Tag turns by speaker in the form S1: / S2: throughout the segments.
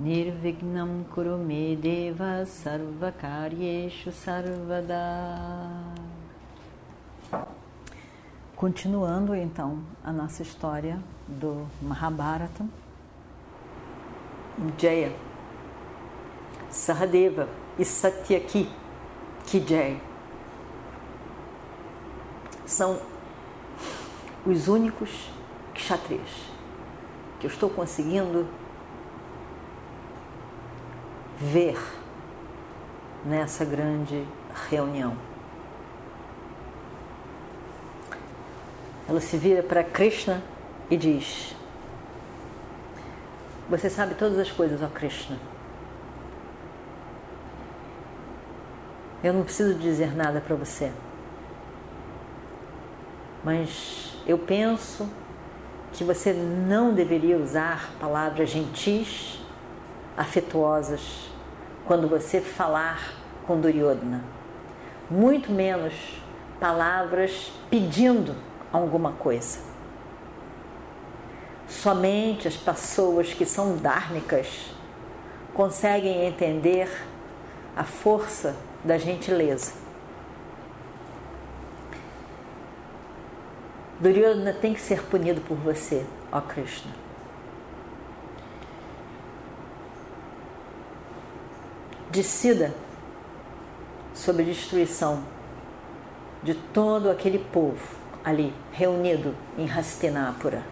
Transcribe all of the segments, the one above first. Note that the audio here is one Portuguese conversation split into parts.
S1: Nirvignam Kurume Deva Sarvakaryeshu Sarvada. Continuando então a nossa história do Mahabharata, Jaya, Sahadeva e Satyaki Kijay são os únicos kshatriyas que eu estou conseguindo ver nessa grande reunião. Ela se vira para Krishna e diz: Você sabe todas as coisas, ó Krishna. Eu não preciso dizer nada para você mas eu penso que você não deveria usar palavras gentis, afetuosas, quando você falar com Duryodhana. Muito menos palavras pedindo alguma coisa. Somente as pessoas que são dármicas conseguem entender a força da gentileza. Duryodhana tem que ser punido por você, ó Krishna. Decida sobre a destruição de todo aquele povo ali reunido em Hastinapura.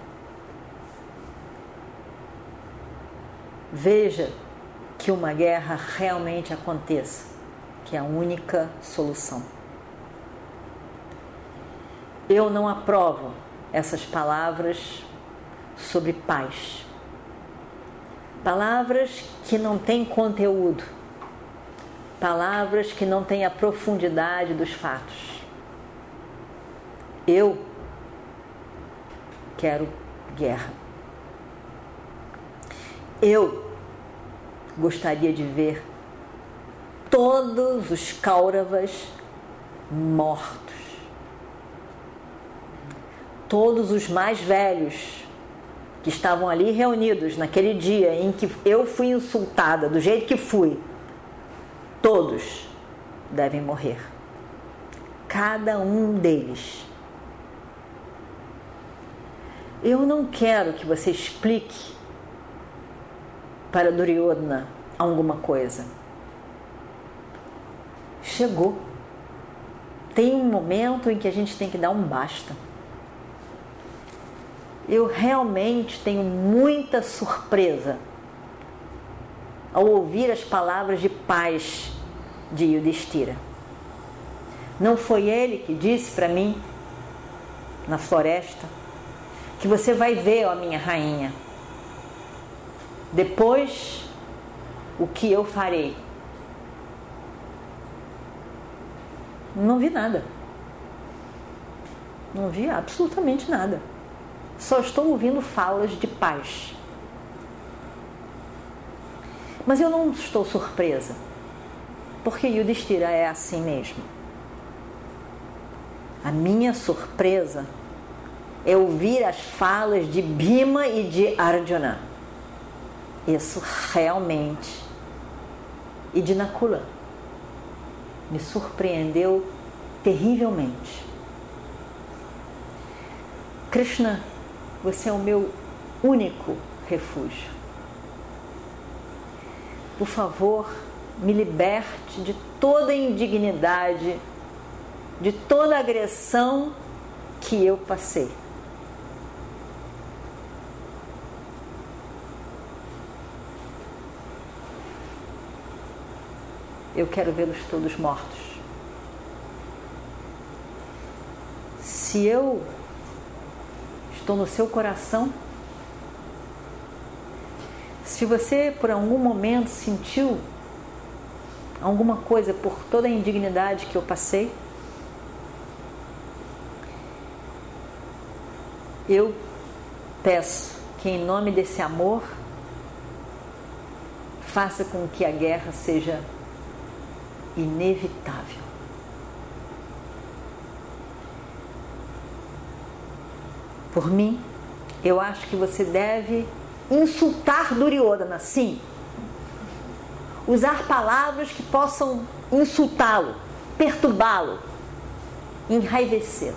S1: Veja que uma guerra realmente aconteça, que é a única solução. Eu não aprovo essas palavras sobre paz. Palavras que não têm conteúdo. Palavras que não têm a profundidade dos fatos. Eu quero guerra. Eu gostaria de ver todos os Kauravas mortos todos os mais velhos que estavam ali reunidos naquele dia em que eu fui insultada do jeito que fui, todos devem morrer. Cada um deles. Eu não quero que você explique para Duryodhana alguma coisa. Chegou. Tem um momento em que a gente tem que dar um basta eu realmente tenho muita surpresa ao ouvir as palavras de paz de Yudhishthira. Não foi ele que disse para mim na floresta que você vai ver, ó minha rainha, depois o que eu farei. Não vi nada. Não vi absolutamente nada só estou ouvindo falas de paz. Mas eu não estou surpresa, porque Yudhishthira é assim mesmo. A minha surpresa é ouvir as falas de Bhima e de Arjuna. Isso realmente. E de Nakula. Me surpreendeu terrivelmente. Krishna você é o meu único refúgio. Por favor, me liberte de toda indignidade, de toda agressão que eu passei. Eu quero vê-los todos mortos. Se eu estou no seu coração. Se você por algum momento sentiu alguma coisa por toda a indignidade que eu passei? Eu peço que, em nome desse amor, faça com que a guerra seja inevitável. Por mim, eu acho que você deve insultar Duryodhana, sim. Usar palavras que possam insultá-lo, perturbá-lo, enraivecê-lo.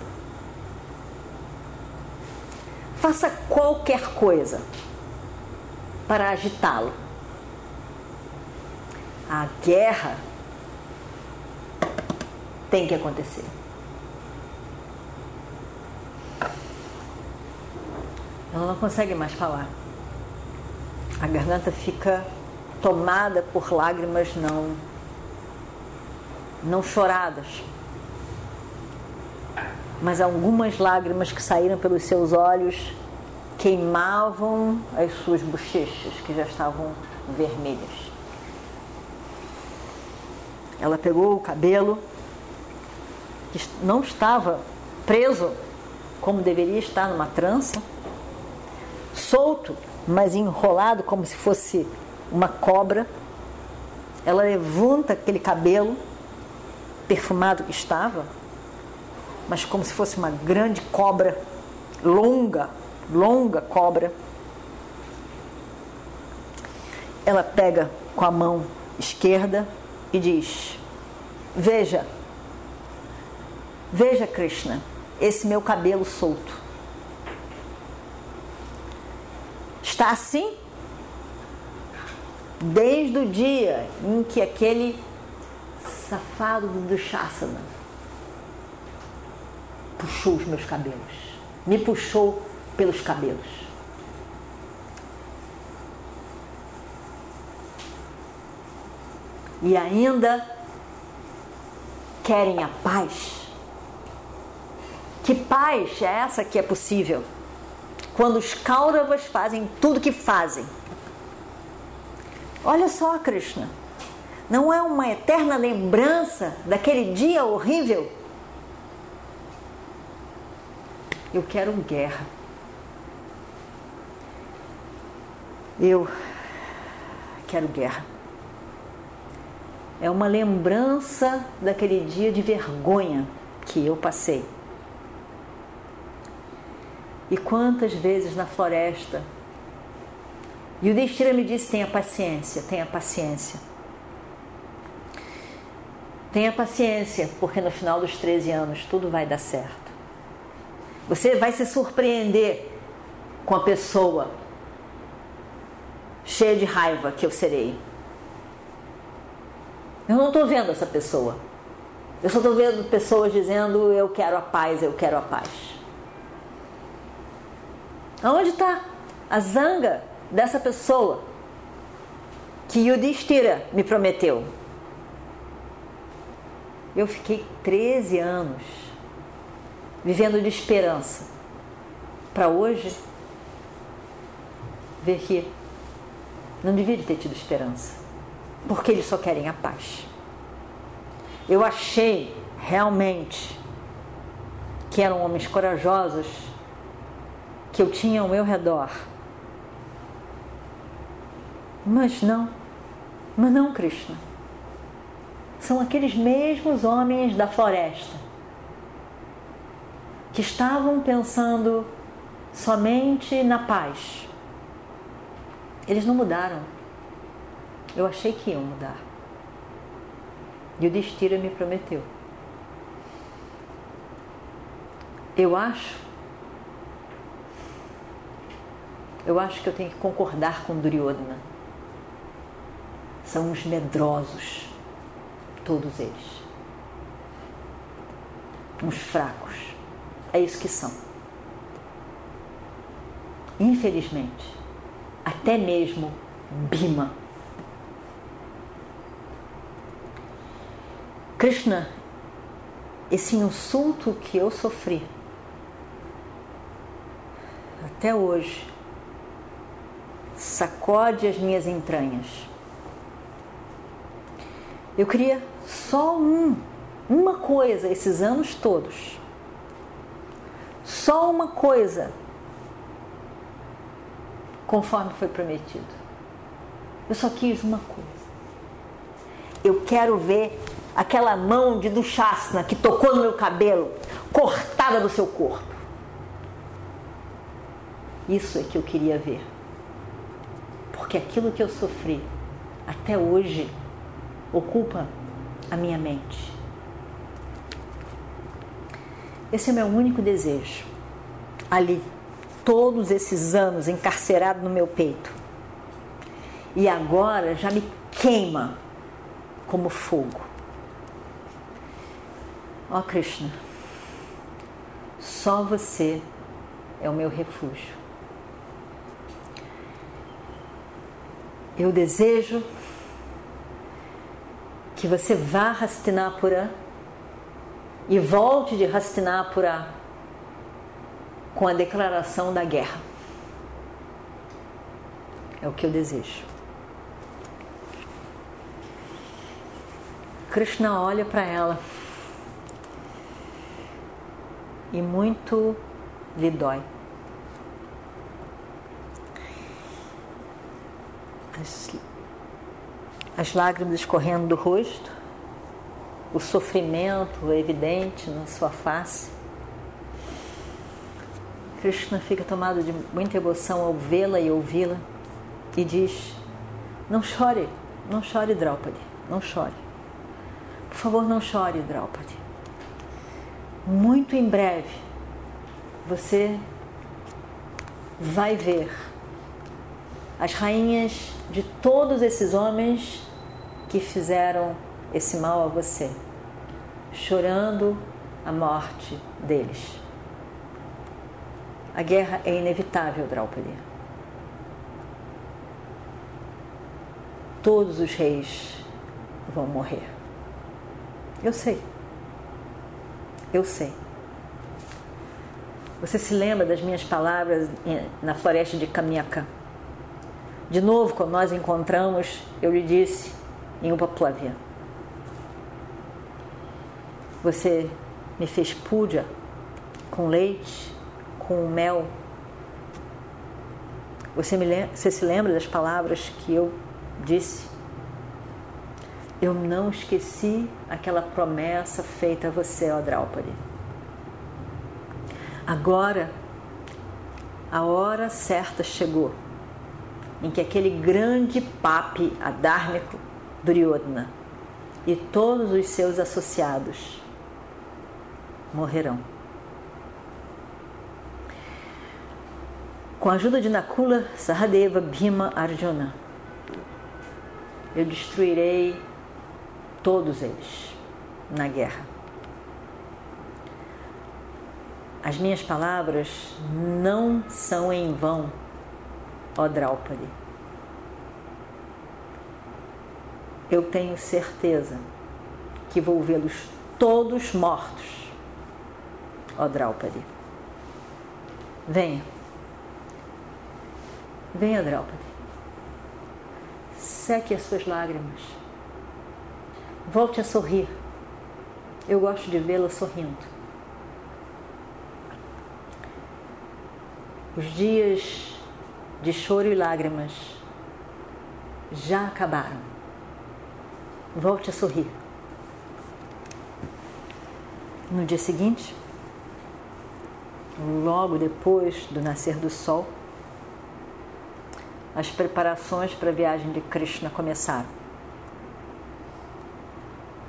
S1: Faça qualquer coisa para agitá-lo. A guerra tem que acontecer. Ela não consegue mais falar. A garganta fica tomada por lágrimas não não choradas. Mas algumas lágrimas que saíram pelos seus olhos queimavam as suas bochechas que já estavam vermelhas. Ela pegou o cabelo que não estava preso como deveria estar numa trança solto, mas enrolado como se fosse uma cobra. Ela levanta aquele cabelo perfumado que estava, mas como se fosse uma grande cobra, longa, longa cobra. Ela pega com a mão esquerda e diz: Veja, veja, Krishna, esse meu cabelo solto. Está assim desde o dia em que aquele safado do Dushasana puxou os meus cabelos, me puxou pelos cabelos. E ainda querem a paz. Que paz é essa que é possível? Quando os Kauravas fazem tudo que fazem. Olha só, Krishna, não é uma eterna lembrança daquele dia horrível? Eu quero guerra. Eu quero guerra. É uma lembrança daquele dia de vergonha que eu passei. E quantas vezes na floresta. E o Destira me disse: tenha paciência, tenha paciência. Tenha paciência, porque no final dos 13 anos tudo vai dar certo. Você vai se surpreender com a pessoa cheia de raiva que eu serei. Eu não estou vendo essa pessoa. Eu só estou vendo pessoas dizendo: Eu quero a paz, eu quero a paz. Aonde está a zanga dessa pessoa que Yudhishthira me prometeu? Eu fiquei 13 anos vivendo de esperança para hoje ver que não devia ter tido esperança, porque eles só querem a paz. Eu achei realmente que eram homens corajosos que eu tinha ao meu redor. Mas não, mas não, Krishna. São aqueles mesmos homens da floresta que estavam pensando somente na paz. Eles não mudaram. Eu achei que iam mudar. E o Destira me prometeu. Eu acho eu acho que eu tenho que concordar com Duryodhana. São os medrosos, todos eles. Uns fracos. É isso que são. Infelizmente, até mesmo Bima. Krishna, esse insulto que eu sofri, até hoje, sacode as minhas entranhas. Eu queria só um, uma coisa esses anos todos. Só uma coisa, conforme foi prometido. Eu só quis uma coisa. Eu quero ver aquela mão de Dushasna que tocou no meu cabelo, cortada do seu corpo. Isso é que eu queria ver. Porque aquilo que eu sofri até hoje ocupa a minha mente. Esse é meu único desejo. Ali, todos esses anos encarcerado no meu peito. E agora já me queima como fogo. Ó oh, Krishna, só você é o meu refúgio. Eu desejo que você vá Hastinapura e volte de Hastinapura com a declaração da guerra. É o que eu desejo. Krishna olha para ela e muito lhe dói. As, as lágrimas escorrendo do rosto, o sofrimento evidente na sua face. Krishna fica tomado de muita emoção ao vê-la e ouvi-la e diz: Não chore, não chore, Draupadi, não chore. Por favor, não chore, Draupadi. Muito em breve você vai ver as rainhas de todos esses homens que fizeram esse mal a você, chorando a morte deles. A guerra é inevitável, Draupadi. Todos os reis vão morrer. Eu sei. Eu sei. Você se lembra das minhas palavras na floresta de Kamyaka? De novo, quando nós encontramos, eu lhe disse em Upaplavia: Você me fez puja com leite, com mel. Você, me você se lembra das palavras que eu disse? Eu não esqueci aquela promessa feita a você, ó Draupadi. Agora, a hora certa chegou em que aquele grande papi adármico, Duryodhana, e todos os seus associados morrerão. Com a ajuda de Nakula, Sahadeva, Bhima, Arjuna, eu destruirei todos eles na guerra. As minhas palavras não são em vão, ó Draupadi. Eu tenho certeza que vou vê-los todos mortos, ó Draupadi. Venha. Venha, Draupadi. Seque as suas lágrimas Volte a sorrir. Eu gosto de vê-la sorrindo. Os dias de choro e lágrimas já acabaram. Volte a sorrir. No dia seguinte, logo depois do nascer do sol, as preparações para a viagem de Krishna começaram.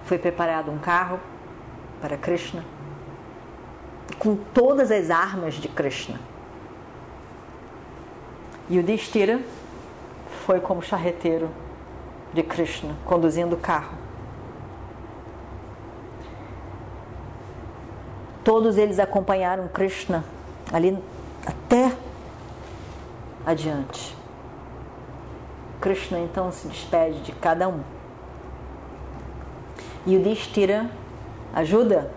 S1: Foi preparado um carro para Krishna com todas as armas de Krishna. E o Destira foi como charreteiro de Krishna, conduzindo o carro. Todos eles acompanharam Krishna ali até adiante. Krishna então se despede de cada um. E o Distira ajuda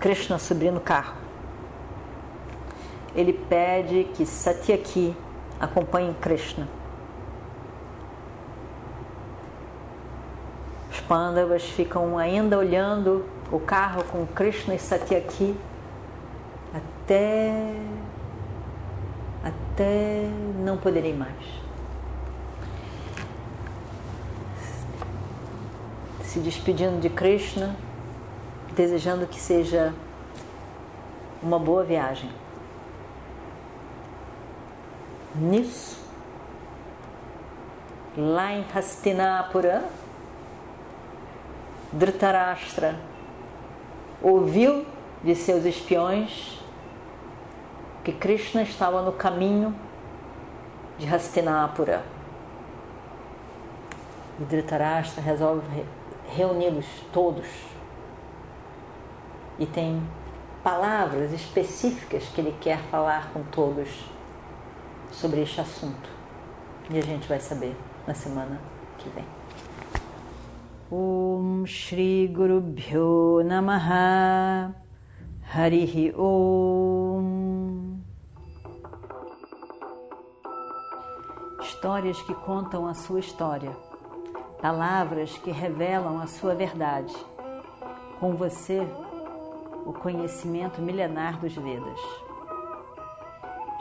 S1: Krishna a subir no carro. Ele pede que Satyaki acompanhe Krishna. Pandavas ficam ainda olhando o carro com Krishna e Satyaki até até não poderem mais. Se despedindo de Krishna, desejando que seja uma boa viagem. Nisso, lá em Hastinapura, Dhritarashtra ouviu de seus espiões que Krishna estava no caminho de Hastinapura. E Dhritarashtra resolve reuni-los todos. E tem palavras específicas que ele quer falar com todos sobre este assunto. E a gente vai saber na semana que vem. Om Shri Guru Bhyo Namaha Harihi Om Histórias que contam a sua história, palavras que revelam a sua verdade. Com você, o conhecimento milenar dos Vedas.